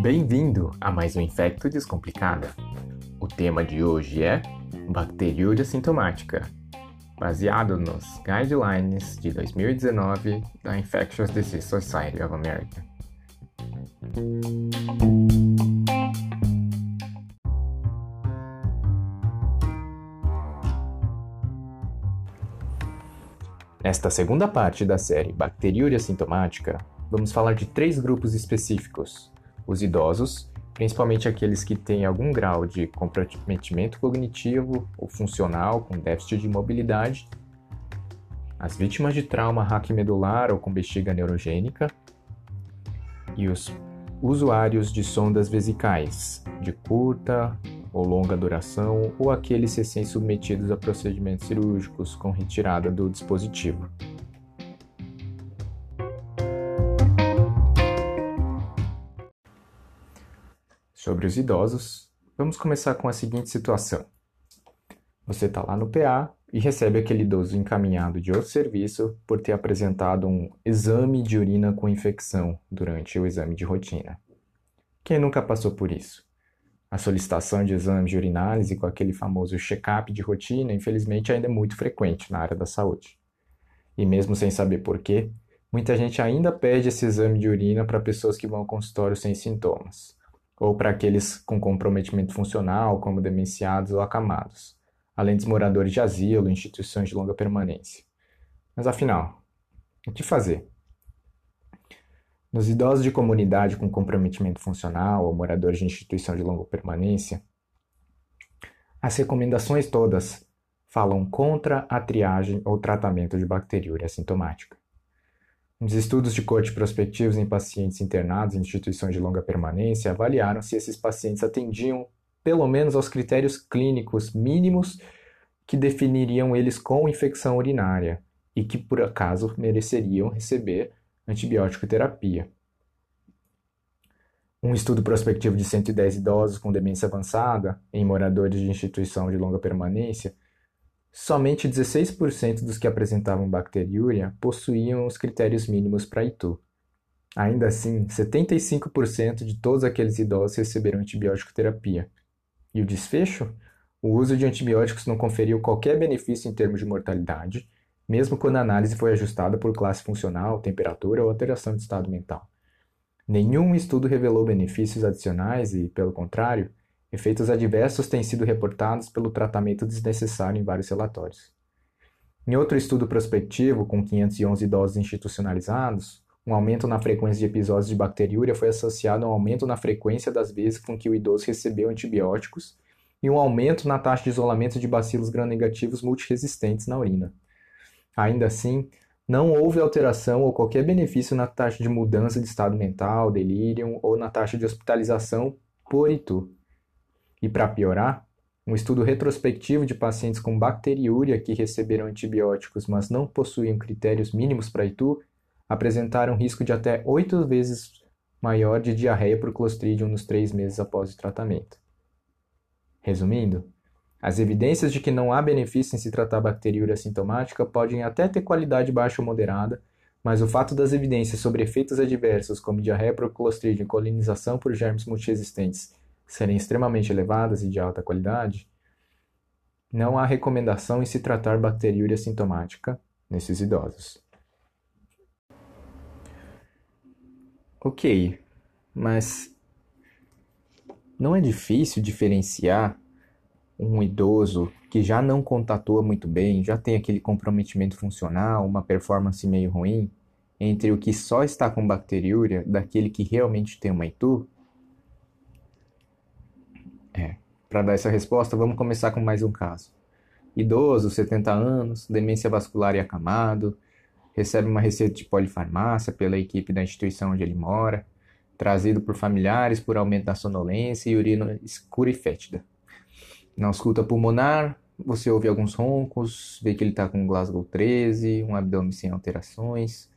Bem-vindo a mais um Infecto Descomplicada. O tema de hoje é bacteriúria sintomática, baseado nos guidelines de 2019 da Infectious Disease Society of America. Nesta segunda parte da série Bacteriúria Sintomática, vamos falar de três grupos específicos: os idosos, principalmente aqueles que têm algum grau de comprometimento cognitivo ou funcional com déficit de mobilidade, as vítimas de trauma raquimedular ou com bexiga neurogênica e os usuários de sondas vesicais de curta ou longa duração ou aqueles recém-submetidos a procedimentos cirúrgicos com retirada do dispositivo. Sobre os idosos, vamos começar com a seguinte situação. Você está lá no PA e recebe aquele idoso encaminhado de outro serviço por ter apresentado um exame de urina com infecção durante o exame de rotina. Quem nunca passou por isso? A solicitação de exames de urinálise com aquele famoso check-up de rotina, infelizmente, ainda é muito frequente na área da saúde. E mesmo sem saber porquê, muita gente ainda pede esse exame de urina para pessoas que vão ao consultório sem sintomas ou para aqueles com comprometimento funcional, como demenciados ou acamados, além dos moradores de asilo instituições de longa permanência. Mas afinal, o que fazer? Nos idosos de comunidade com comprometimento funcional ou moradores de instituição de longa permanência, as recomendações todas falam contra a triagem ou tratamento de bacteriúria assintomática. Os estudos de corte prospectivos em pacientes internados em instituições de longa permanência avaliaram se esses pacientes atendiam pelo menos aos critérios clínicos mínimos que definiriam eles com infecção urinária e que por acaso mereceriam receber antibiótico terapia. Um estudo prospectivo de 110 idosos com demência avançada em moradores de instituição de longa permanência Somente 16% dos que apresentavam bacteriúria possuíam os critérios mínimos para ITU. Ainda assim, 75% de todos aqueles idosos receberam antibiótico terapia. E o desfecho? O uso de antibióticos não conferiu qualquer benefício em termos de mortalidade, mesmo quando a análise foi ajustada por classe funcional, temperatura ou alteração de estado mental. Nenhum estudo revelou benefícios adicionais e, pelo contrário, Efeitos adversos têm sido reportados pelo tratamento desnecessário em vários relatórios. Em outro estudo prospectivo, com 511 idosos institucionalizados, um aumento na frequência de episódios de bacteriúria foi associado a um aumento na frequência das vezes com que o idoso recebeu antibióticos e um aumento na taxa de isolamento de bacilos gram-negativos multiresistentes na urina. Ainda assim, não houve alteração ou qualquer benefício na taxa de mudança de estado mental, delírio ou na taxa de hospitalização por ITU. E para piorar, um estudo retrospectivo de pacientes com bacteriúria que receberam antibióticos, mas não possuíam critérios mínimos para ITU, apresentaram risco de até oito vezes maior de diarreia por Clostridium nos três meses após o tratamento. Resumindo, as evidências de que não há benefício em se tratar bacteriúria sintomática podem até ter qualidade baixa ou moderada, mas o fato das evidências sobre efeitos adversos como diarreia por e colonização por germes multiresistentes serem extremamente elevadas e de alta qualidade, não há recomendação em se tratar bacteriúria sintomática nesses idosos. Ok, mas não é difícil diferenciar um idoso que já não contatua muito bem, já tem aquele comprometimento funcional, uma performance meio ruim, entre o que só está com bacteriúria daquele que realmente tem uma ITU? É. Para dar essa resposta, vamos começar com mais um caso. Idoso, 70 anos, demência vascular e acamado, recebe uma receita de polifarmácia pela equipe da instituição onde ele mora, trazido por familiares por aumento da sonolência e urina escura e fétida. Na ausculta pulmonar, você ouve alguns roncos, vê que ele está com Glasgow 13, um abdômen sem alterações.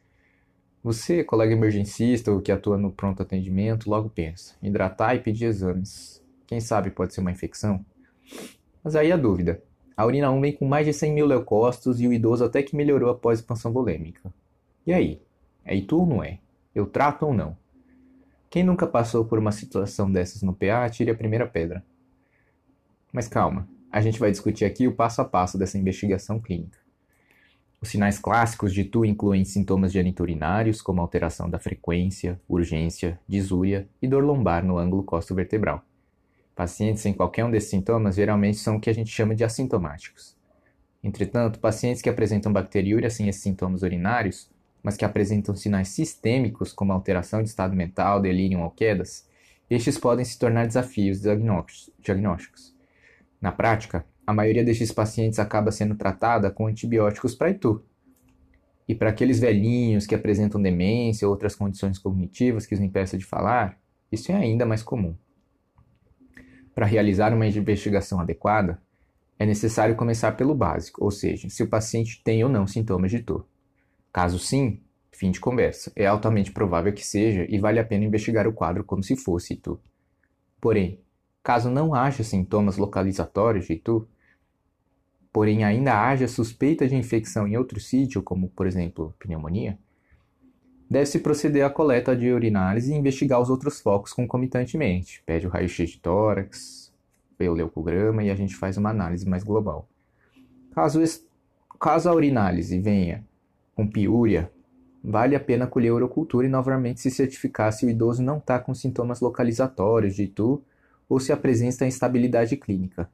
Você, colega emergencista ou que atua no pronto atendimento, logo pensa, hidratar e pedir exames. Quem sabe pode ser uma infecção? Mas aí a dúvida. A urina 1 vem com mais de 100 mil leucócitos e o idoso até que melhorou após expansão volêmica. E aí? É Itu ou não é? Eu trato ou não? Quem nunca passou por uma situação dessas no PA, tire a primeira pedra. Mas calma, a gente vai discutir aqui o passo a passo dessa investigação clínica. Os sinais clássicos de TU incluem sintomas geniturinários, como alteração da frequência, urgência, disúria e dor lombar no ângulo costo-vertebral. Pacientes sem qualquer um desses sintomas geralmente são o que a gente chama de assintomáticos. Entretanto, pacientes que apresentam bacteriúria sem esses sintomas urinários, mas que apresentam sinais sistêmicos como alteração de estado mental, delírio ou quedas, estes podem se tornar desafios diagnósticos. Na prática, a maioria destes pacientes acaba sendo tratada com antibióticos para itu. E para aqueles velhinhos que apresentam demência ou outras condições cognitivas que os impeçam de falar, isso é ainda mais comum. Para realizar uma investigação adequada, é necessário começar pelo básico, ou seja, se o paciente tem ou não sintomas de dor. Caso sim, fim de conversa. É altamente provável que seja e vale a pena investigar o quadro como se fosse itu. Porém, caso não haja sintomas localizatórios de itu, porém ainda haja suspeita de infecção em outro sítio, como por exemplo pneumonia, deve-se proceder à coleta de urinálise e investigar os outros focos concomitantemente. Pede o raio-x de tórax, o leucograma e a gente faz uma análise mais global. Caso, caso a urinálise venha com piúria, vale a pena colher a urocultura e novamente se certificar se o idoso não está com sintomas localizatórios de ITU ou se apresenta instabilidade clínica.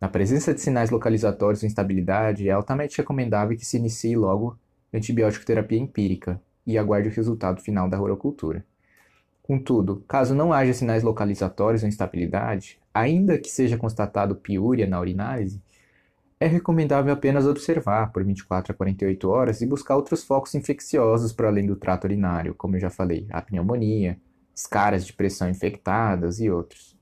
Na presença de sinais localizatórios de instabilidade, é altamente recomendável que se inicie logo antibiótico terapia empírica e aguarde o resultado final da urocultura. Contudo, caso não haja sinais localizatórios ou instabilidade, ainda que seja constatado piúria na urinálise, é recomendável apenas observar por 24 a 48 horas e buscar outros focos infecciosos para além do trato urinário, como eu já falei, a pneumonia, escaras de pressão infectadas e outros.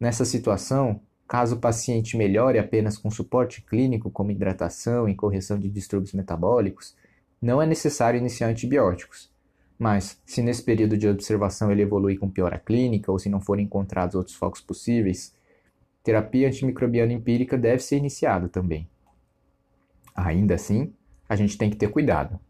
Nessa situação, Caso o paciente melhore apenas com suporte clínico, como hidratação e correção de distúrbios metabólicos, não é necessário iniciar antibióticos. Mas, se nesse período de observação ele evoluir com piora clínica ou se não forem encontrados outros focos possíveis, terapia antimicrobiana empírica deve ser iniciada também. Ainda assim, a gente tem que ter cuidado.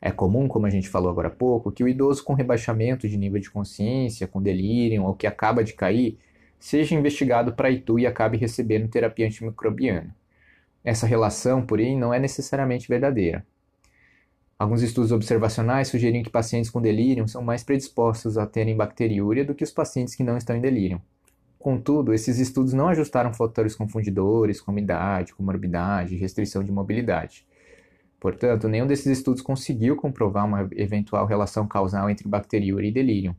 É comum, como a gente falou agora há pouco, que o idoso com rebaixamento de nível de consciência, com delírio ou que acaba de cair, seja investigado para Itu e acabe recebendo terapia antimicrobiana. Essa relação, porém, não é necessariamente verdadeira. Alguns estudos observacionais sugeriram que pacientes com delírio são mais predispostos a terem bacteriúria do que os pacientes que não estão em delírio. Contudo, esses estudos não ajustaram fatores confundidores como idade, comorbidade restrição de mobilidade. Portanto, nenhum desses estudos conseguiu comprovar uma eventual relação causal entre bacteriúria e delírio.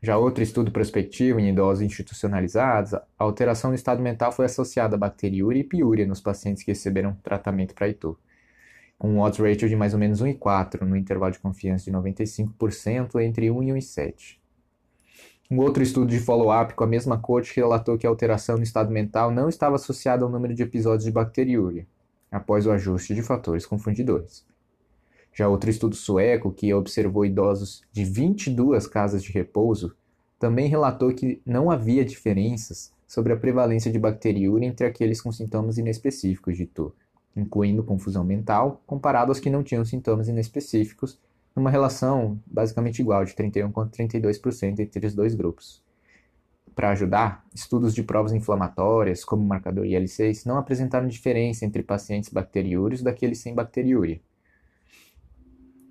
Já outro estudo prospectivo em idosos institucionalizados, a alteração do estado mental foi associada a bacteriúria e piúria nos pacientes que receberam tratamento para ITU, com um odds ratio de mais ou menos 1,4 no intervalo de confiança de 95% entre 1 e 1,7. Um outro estudo de follow-up com a mesma corte relatou que a alteração no estado mental não estava associada ao número de episódios de bacteriúria, após o ajuste de fatores confundidores. Já outro estudo sueco, que observou idosos de 22 casas de repouso, também relatou que não havia diferenças sobre a prevalência de bacteriúria entre aqueles com sintomas inespecíficos de TU, incluindo confusão mental, comparado aos que não tinham sintomas inespecíficos, numa relação basicamente igual de 31 contra 32% entre os dois grupos. Para ajudar, estudos de provas inflamatórias, como o marcador IL-6, não apresentaram diferença entre pacientes bacteriúrios daqueles sem bacteriúria,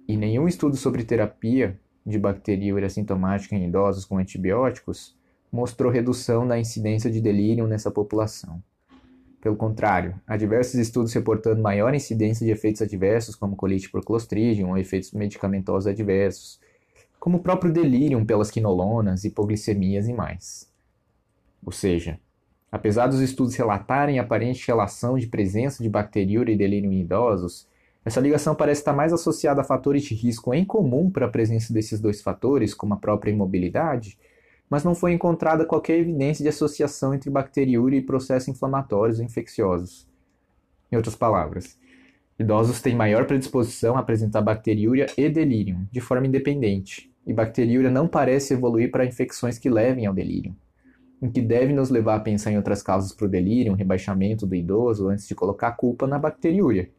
e nenhum estudo sobre terapia de bacteriúria sintomática em idosos com antibióticos mostrou redução da incidência de delírio nessa população. Pelo contrário, há diversos estudos reportando maior incidência de efeitos adversos, como colite por Clostridium ou efeitos medicamentosos adversos, como o próprio delírio pelas quinolonas, hipoglicemias e mais. Ou seja, apesar dos estudos relatarem aparente relação de presença de bacteriúria e delírio em idosos, essa ligação parece estar mais associada a fatores de risco em comum para a presença desses dois fatores, como a própria imobilidade, mas não foi encontrada qualquer evidência de associação entre bacteriúria e processos inflamatórios ou infecciosos. Em outras palavras, idosos têm maior predisposição a apresentar bacteriúria e delírio, de forma independente, e bacteriúria não parece evoluir para infecções que levem ao delírio, o que deve nos levar a pensar em outras causas para o delírio, um rebaixamento do idoso, antes de colocar a culpa na bacteriúria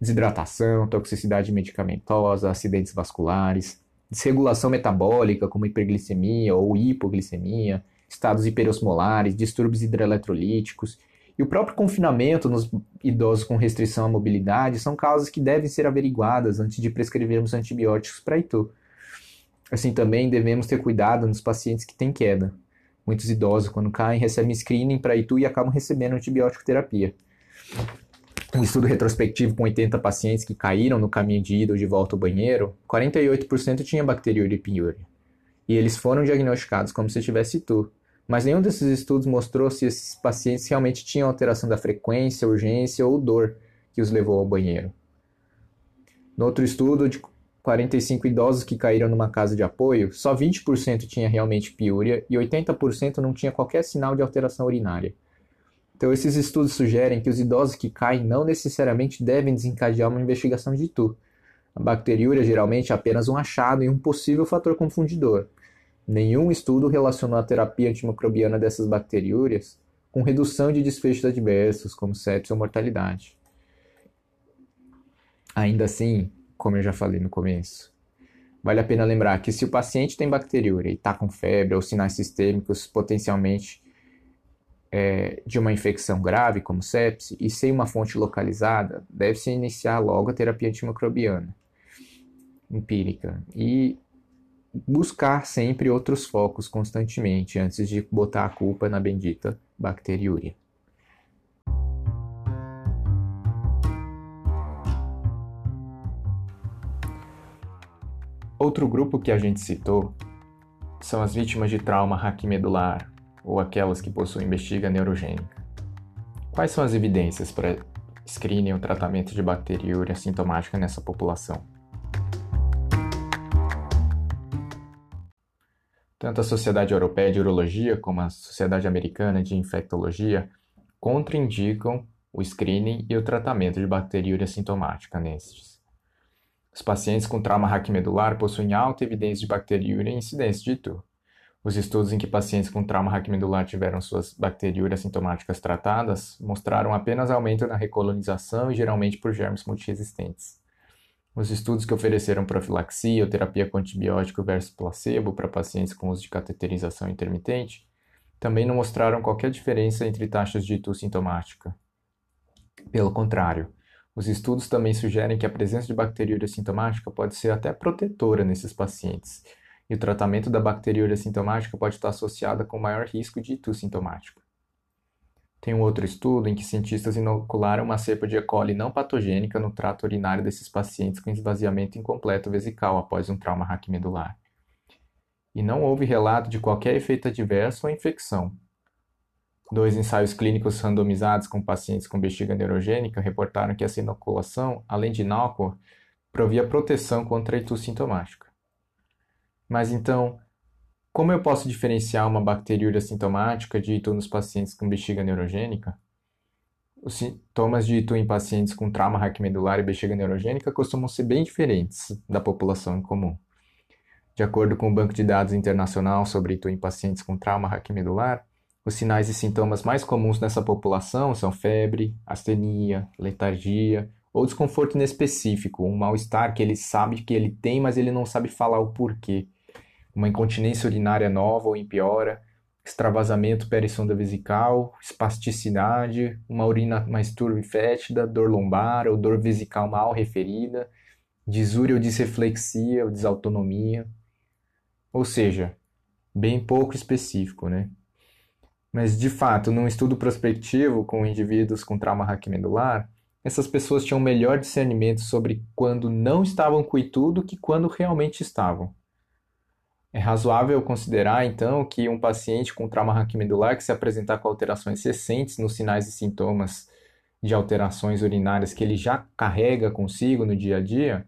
desidratação, toxicidade medicamentosa, acidentes vasculares, desregulação metabólica, como hiperglicemia ou hipoglicemia, estados hiperosmolares, distúrbios hidroeletrolíticos e o próprio confinamento nos idosos com restrição à mobilidade são causas que devem ser averiguadas antes de prescrevermos antibióticos para itu. Assim também devemos ter cuidado nos pacientes que têm queda. Muitos idosos, quando caem, recebem screening para itu e acabam recebendo antibiótico terapia. Um estudo retrospectivo com 80 pacientes que caíram no caminho de ida ou de volta ao banheiro, 48% tinha bacteriúria e piúria. E eles foram diagnosticados como se tivesse itu. Mas nenhum desses estudos mostrou se esses pacientes realmente tinham alteração da frequência, urgência ou dor que os levou ao banheiro. No outro estudo, de 45 idosos que caíram numa casa de apoio, só 20% tinha realmente piúria e 80% não tinha qualquer sinal de alteração urinária. Então, esses estudos sugerem que os idosos que caem não necessariamente devem desencadear uma investigação de TU. A bacteriúria geralmente é apenas um achado e um possível fator confundidor. Nenhum estudo relacionou a terapia antimicrobiana dessas bacteriúrias com redução de desfechos adversos, como sepsis ou mortalidade. Ainda assim, como eu já falei no começo, vale a pena lembrar que se o paciente tem bacteriúria e está com febre ou sinais sistêmicos potencialmente é, de uma infecção grave, como sepse, e sem uma fonte localizada, deve-se iniciar logo a terapia antimicrobiana empírica e buscar sempre outros focos constantemente antes de botar a culpa na bendita bacteriúria. Outro grupo que a gente citou são as vítimas de trauma raquimedular, ou aquelas que possuem bexiga neurogênica. Quais são as evidências para screening ou tratamento de bacteriúria sintomática nessa população? Tanto a Sociedade Europeia de Urologia como a Sociedade Americana de Infectologia contraindicam o screening e o tratamento de bacteriúria sintomática nestes. Os pacientes com trauma raquimedular possuem alta evidência de bacteriúria e incidência de TU. Os estudos em que pacientes com trauma raquimedular tiveram suas bacteriúrias sintomáticas tratadas mostraram apenas aumento na recolonização e geralmente por germes multiresistentes. Os estudos que ofereceram profilaxia ou terapia com antibiótico versus placebo para pacientes com uso de cateterização intermitente também não mostraram qualquer diferença entre taxas de itu sintomática. Pelo contrário, os estudos também sugerem que a presença de bacteriúria sintomática pode ser até protetora nesses pacientes e o tratamento da bacteriúria sintomática pode estar associado com maior risco de itu sintomático. Tem um outro estudo em que cientistas inocularam uma cepa de E. coli não patogênica no trato urinário desses pacientes com esvaziamento incompleto vesical após um trauma raquimedular. E não houve relato de qualquer efeito adverso ou infecção. Dois ensaios clínicos randomizados com pacientes com bexiga neurogênica reportaram que essa inoculação, além de inócua, provia proteção contra a itu sintomática. Mas então, como eu posso diferenciar uma bacteriúria sintomática de itu nos pacientes com bexiga neurogênica? Os sintomas de itu em pacientes com trauma raquimedular e bexiga neurogênica costumam ser bem diferentes da população em comum. De acordo com o Banco de Dados Internacional sobre itu em pacientes com trauma raquimedular, os sinais e sintomas mais comuns nessa população são febre, astenia, letargia ou desconforto inespecífico, um mal-estar que ele sabe que ele tem, mas ele não sabe falar o porquê uma incontinência urinária nova ou em piora, extravasamento perissonda vesical, espasticidade, uma urina mais turva e fétida, dor lombar ou dor vesical mal referida, disúria ou disreflexia ou desautonomia. Ou seja, bem pouco específico, né? Mas, de fato, num estudo prospectivo com indivíduos com trauma raquimedular, essas pessoas tinham melhor discernimento sobre quando não estavam com itu do que quando realmente estavam. É razoável considerar, então, que um paciente com trauma raquimedular que se apresentar com alterações recentes nos sinais e sintomas de alterações urinárias que ele já carrega consigo no dia a dia,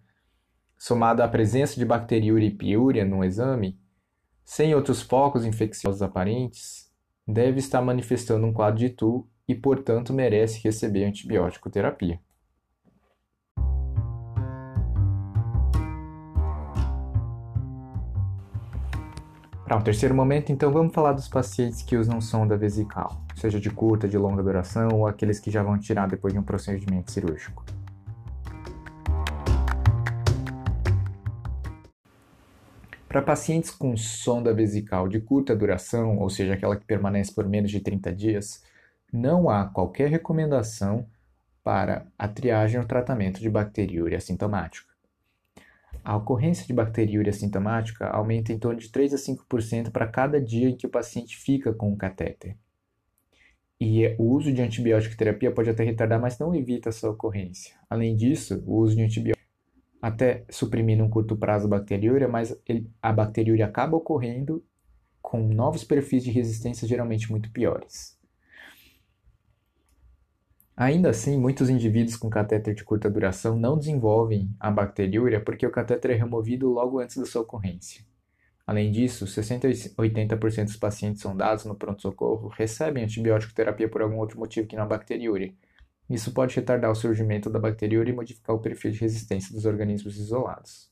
somado à presença de bacteriúria e piúria no exame, sem outros focos infecciosos aparentes, deve estar manifestando um quadro de TU e, portanto, merece receber antibiótico terapia. Tá, o um terceiro momento, então vamos falar dos pacientes que usam sonda vesical, seja de curta, de longa duração ou aqueles que já vão tirar depois de um procedimento cirúrgico. Para pacientes com sonda vesical de curta duração, ou seja, aquela que permanece por menos de 30 dias, não há qualquer recomendação para a triagem ou tratamento de bacteriúria assintomática. A ocorrência de bacteriúria assintomática aumenta em torno de 3 a 5% para cada dia em que o paciente fica com o catéter. E o uso de antibiótico terapia pode até retardar, mas não evita essa ocorrência. Além disso, o uso de antibiótico até suprimir num curto prazo a bacteriúria, mas a bacteriúria acaba ocorrendo com novos perfis de resistência geralmente muito piores. Ainda assim, muitos indivíduos com catéter de curta duração não desenvolvem a bacteriúria porque o catéter é removido logo antes da sua ocorrência. Além disso, 60 a 80% dos pacientes sondados no pronto-socorro recebem antibiótico terapia por algum outro motivo que não a bacteriúria. Isso pode retardar o surgimento da bacteriúria e modificar o perfil de resistência dos organismos isolados.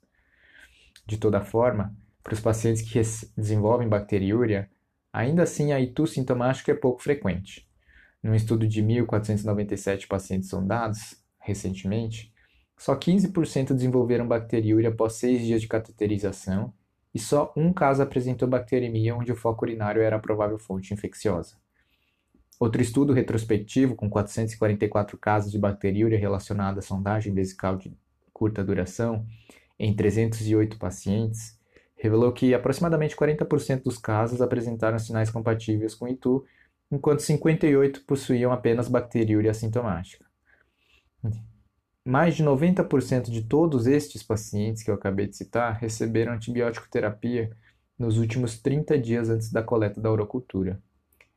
De toda forma, para os pacientes que desenvolvem bacteriúria, ainda assim a ITU sintomática é pouco frequente. Num estudo de 1.497 pacientes sondados, recentemente, só 15% desenvolveram bacteriúria após seis dias de cateterização e só um caso apresentou bacteremia onde o foco urinário era a provável fonte infecciosa. Outro estudo retrospectivo, com 444 casos de bacteriúria relacionada à sondagem vesical de curta duração, em 308 pacientes, revelou que aproximadamente 40% dos casos apresentaram sinais compatíveis com ITU enquanto 58 possuíam apenas bacteriúria assintomática. Mais de 90% de todos estes pacientes que eu acabei de citar receberam antibiótico terapia nos últimos 30 dias antes da coleta da urocultura.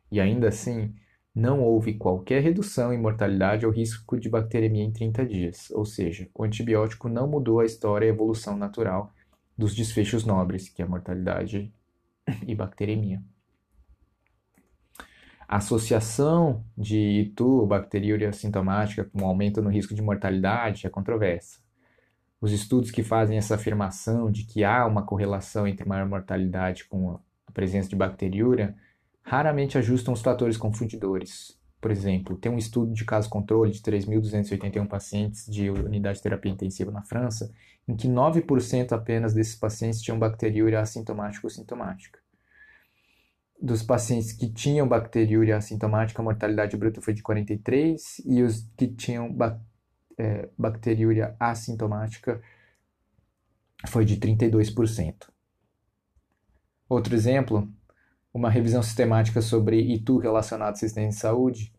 E ainda assim, não houve qualquer redução em mortalidade ou risco de bacteremia em 30 dias, ou seja, o antibiótico não mudou a história e a evolução natural dos desfechos nobres, que é mortalidade e bacteremia. A associação de Itu, bacteriúria sintomática, com aumento no risco de mortalidade é controversa. Os estudos que fazem essa afirmação de que há uma correlação entre maior mortalidade com a presença de bacteriúria raramente ajustam os fatores confundidores. Por exemplo, tem um estudo de caso controle de 3.281 pacientes de unidade de terapia intensiva na França, em que 9% apenas desses pacientes tinham bacteriúria assintomática ou sintomática dos pacientes que tinham bacteriúria assintomática, a mortalidade bruta foi de 43%, e os que tinham ba é, bacteriúria assintomática foi de 32%. Outro exemplo, uma revisão sistemática sobre ITU relacionado à assistência de saúde,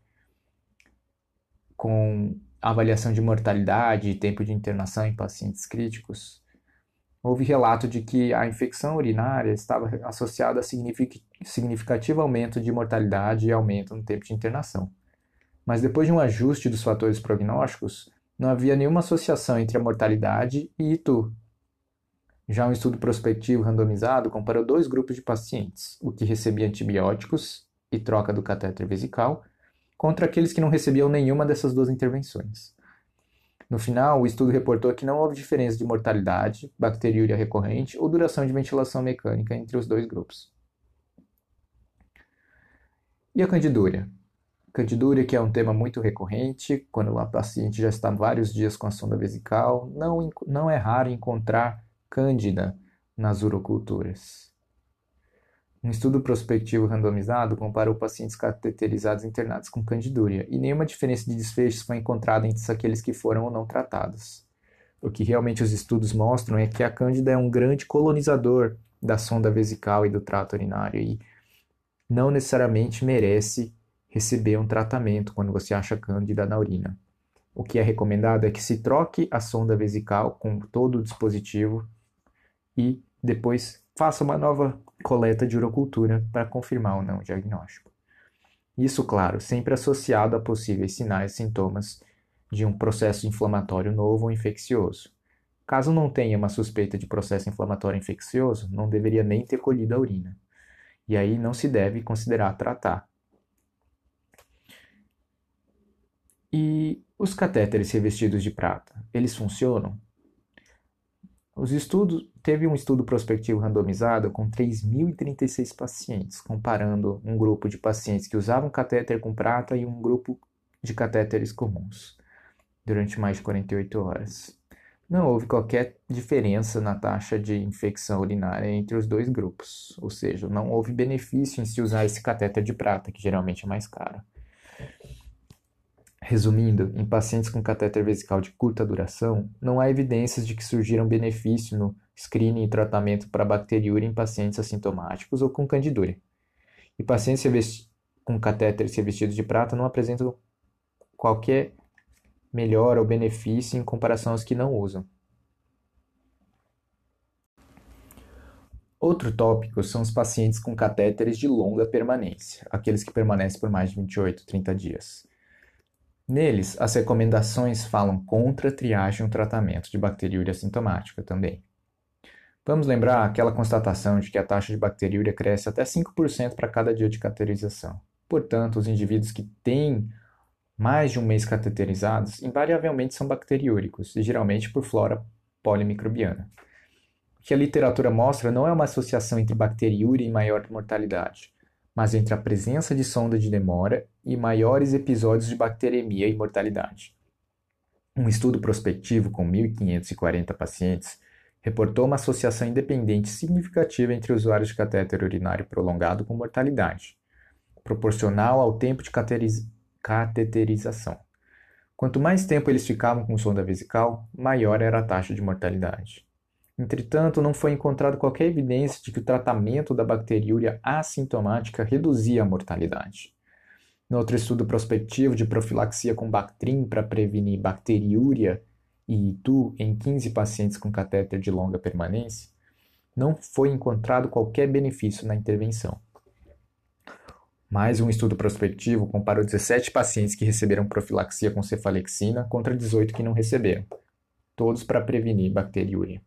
com avaliação de mortalidade e tempo de internação em pacientes críticos, houve relato de que a infecção urinária estava associada a significativo aumento de mortalidade e aumento no tempo de internação. Mas depois de um ajuste dos fatores prognósticos, não havia nenhuma associação entre a mortalidade e ITU. Já um estudo prospectivo randomizado comparou dois grupos de pacientes, o que recebia antibióticos e troca do catéter vesical, contra aqueles que não recebiam nenhuma dessas duas intervenções. No final, o estudo reportou que não houve diferença de mortalidade, bacteriúria recorrente ou duração de ventilação mecânica entre os dois grupos. E a candidúria? Candidúria, que é um tema muito recorrente, quando a paciente já está vários dias com a sonda vesical, não, não é raro encontrar cândida nas uroculturas. Um estudo prospectivo randomizado comparou pacientes cateterizados internados com candidúria e nenhuma diferença de desfechos foi encontrada entre aqueles que foram ou não tratados. O que realmente os estudos mostram é que a cândida é um grande colonizador da sonda vesical e do trato urinário e não necessariamente merece receber um tratamento quando você acha cândida na urina. O que é recomendado é que se troque a sonda vesical com todo o dispositivo e depois faça uma nova coleta de urocultura para confirmar ou não o diagnóstico. Isso, claro, sempre associado a possíveis sinais e sintomas de um processo inflamatório novo ou infeccioso. Caso não tenha uma suspeita de processo inflamatório infeccioso, não deveria nem ter colhido a urina. E aí não se deve considerar tratar. E os catéteres revestidos de prata, eles funcionam? Os estudos, teve um estudo prospectivo randomizado com 3.036 pacientes, comparando um grupo de pacientes que usavam catéter com prata e um grupo de catéteres comuns, durante mais de 48 horas. não houve qualquer diferença na taxa de infecção urinária entre os dois grupos, ou seja, não houve benefício em se usar esse catéter de prata, que geralmente é mais caro. Resumindo, em pacientes com catéter vesical de curta duração, não há evidências de que surgiram benefício no screening e tratamento para bacteriúria em pacientes assintomáticos ou com candidúria. E pacientes com catéteres revestidos de prata não apresentam qualquer melhora ou benefício em comparação aos que não usam. Outro tópico são os pacientes com catéteres de longa permanência, aqueles que permanecem por mais de 28, 30 dias. Neles, as recomendações falam contra a triagem e o tratamento de bacteriúria sintomática também. Vamos lembrar aquela constatação de que a taxa de bacteriúria cresce até 5% para cada dia de cateterização. Portanto, os indivíduos que têm mais de um mês cateterizados invariavelmente são bacteriúricos, e geralmente por flora polimicrobiana. O que a literatura mostra não é uma associação entre bacteriúria e maior mortalidade, mas entre a presença de sonda de demora e maiores episódios de bacteremia e mortalidade. Um estudo prospectivo com 1.540 pacientes reportou uma associação independente significativa entre usuários de catéter urinário prolongado com mortalidade, proporcional ao tempo de cateterização. Quanto mais tempo eles ficavam com sonda vesical, maior era a taxa de mortalidade. Entretanto, não foi encontrado qualquer evidência de que o tratamento da bacteriúria assintomática reduzia a mortalidade. No outro estudo prospectivo de profilaxia com Bactrim para prevenir bacteriúria e Itu em 15 pacientes com catéter de longa permanência, não foi encontrado qualquer benefício na intervenção. Mais um estudo prospectivo comparou 17 pacientes que receberam profilaxia com cefalexina contra 18 que não receberam, todos para prevenir bacteriúria.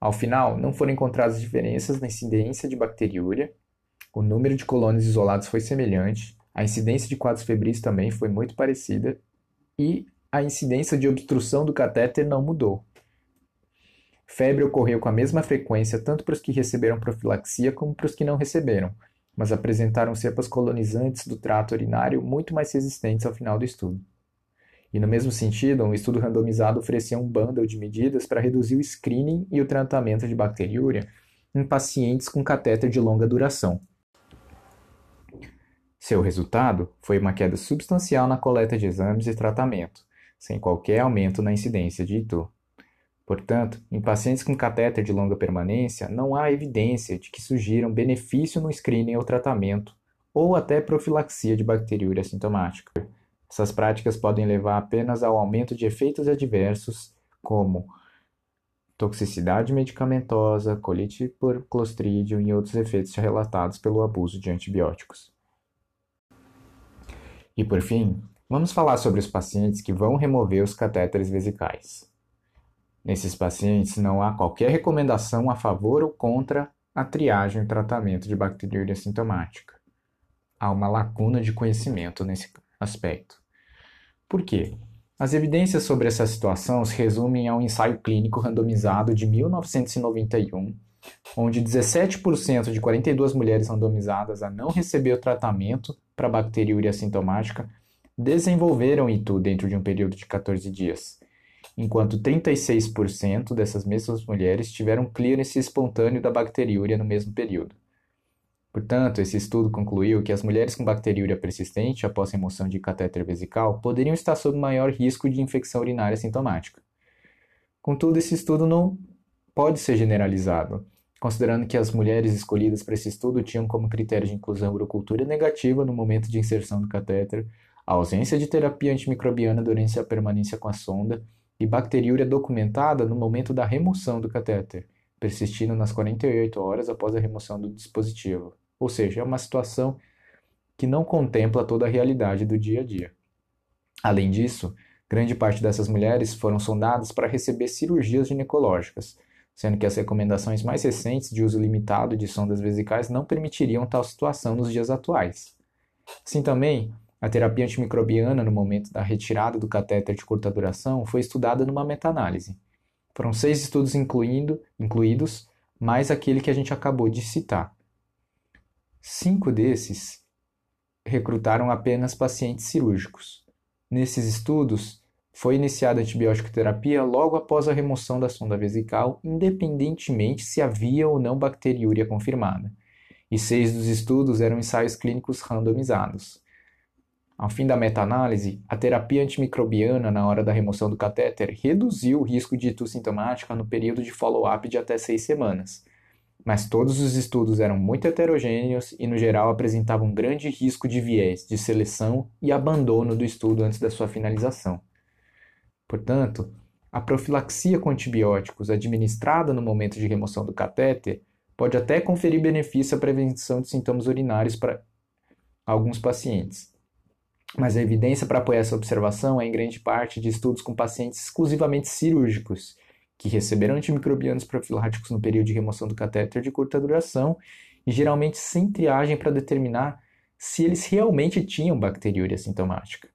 Ao final, não foram encontradas diferenças na incidência de bacteriúria, o número de colônias isolados foi semelhante, a incidência de quadros febris também foi muito parecida e a incidência de obstrução do catéter não mudou. Febre ocorreu com a mesma frequência tanto para os que receberam profilaxia como para os que não receberam, mas apresentaram cepas colonizantes do trato urinário muito mais resistentes ao final do estudo. E no mesmo sentido, um estudo randomizado oferecia um bundle de medidas para reduzir o screening e o tratamento de bacteriúria em pacientes com catéter de longa duração. Seu resultado foi uma queda substancial na coleta de exames e tratamento, sem qualquer aumento na incidência de ITU. Portanto, em pacientes com catéter de longa permanência, não há evidência de que surgiram benefício no screening ou tratamento, ou até profilaxia de bacteriúria sintomática. Essas práticas podem levar apenas ao aumento de efeitos adversos, como toxicidade medicamentosa, colite por clostridium e outros efeitos relatados pelo abuso de antibióticos. E por fim, vamos falar sobre os pacientes que vão remover os catéteres vesicais. Nesses pacientes não há qualquer recomendação a favor ou contra a triagem e tratamento de bacteriúria sintomática. Há uma lacuna de conhecimento nesse aspecto. Por quê? As evidências sobre essa situação se resumem a um ensaio clínico randomizado de 1991, onde 17% de 42 mulheres randomizadas a não receber o tratamento para bacteriúria sintomática desenvolveram ITU dentro de um período de 14 dias, enquanto 36% dessas mesmas mulheres tiveram clearance espontâneo da bacteriúria no mesmo período. Portanto, esse estudo concluiu que as mulheres com bacteriúria persistente após remoção de catéter vesical poderiam estar sob maior risco de infecção urinária sintomática. Contudo, esse estudo não pode ser generalizado, considerando que as mulheres escolhidas para esse estudo tinham como critério de inclusão urocultura negativa no momento de inserção do catéter, a ausência de terapia antimicrobiana durante a permanência com a sonda e bacteriúria documentada no momento da remoção do catéter, persistindo nas 48 horas após a remoção do dispositivo. Ou seja, é uma situação que não contempla toda a realidade do dia a dia. Além disso, grande parte dessas mulheres foram sondadas para receber cirurgias ginecológicas, sendo que as recomendações mais recentes de uso limitado de sondas vesicais não permitiriam tal situação nos dias atuais. Assim também, a terapia antimicrobiana no momento da retirada do catéter de curta duração foi estudada numa meta-análise. Foram seis estudos incluindo, incluídos, mais aquele que a gente acabou de citar. Cinco desses recrutaram apenas pacientes cirúrgicos. Nesses estudos, foi iniciada antibiótico terapia logo após a remoção da sonda vesical, independentemente se havia ou não bacteriúria confirmada. E seis dos estudos eram ensaios clínicos randomizados. Ao fim da meta-análise, a terapia antimicrobiana na hora da remoção do catéter reduziu o risco de itu sintomática no período de follow-up de até seis semanas. Mas todos os estudos eram muito heterogêneos e, no geral, apresentavam grande risco de viés, de seleção e abandono do estudo antes da sua finalização. Portanto, a profilaxia com antibióticos administrada no momento de remoção do catéter pode até conferir benefício à prevenção de sintomas urinários para alguns pacientes. Mas a evidência para apoiar essa observação é em grande parte de estudos com pacientes exclusivamente cirúrgicos, que receberam antimicrobianos profiláticos no período de remoção do catéter de curta duração e geralmente sem triagem para determinar se eles realmente tinham bacteriúria sintomática.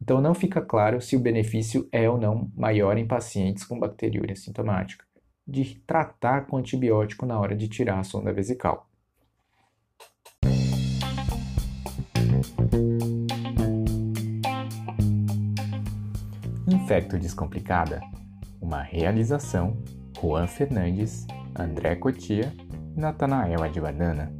Então não fica claro se o benefício é ou não maior em pacientes com bacteriúria sintomática de tratar com antibiótico na hora de tirar a sonda vesical. Infecto Descomplicada, uma realização Juan Fernandes, André Cotia e Natanael Advardana.